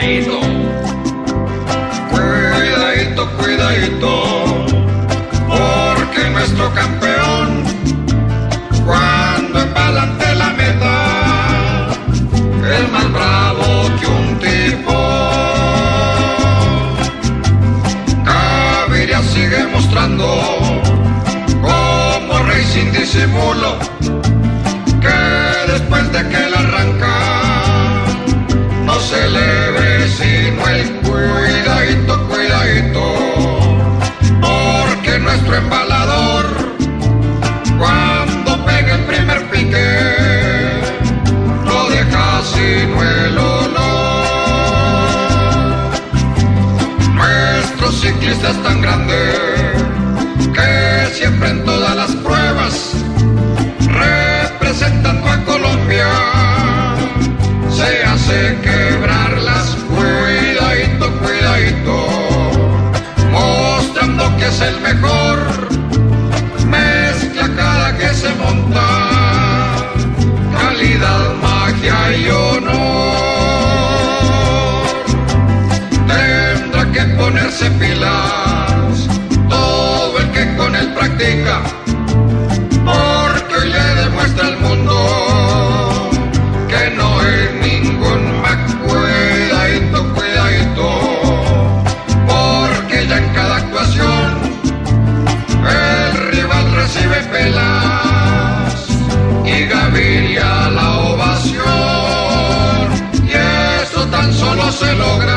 cuidadito. Cuidadito. Porque nuestro campeón, cuando empalante la meta, es más bravo que un tipo. Gaviria sigue mostrando como rey sin disimulo que después de que le ve sino el cuidadito, cuidadito, porque nuestro embalador cuando pega el primer pique no deja sino el olor. Nuestro ciclista es tan grande que siempre en todas las pruebas representando a Colombia se hace quebrarlas el mejor, mezcla cada que se monta, calidad, magia y honor. Tendrá que ponerse pilas se logra.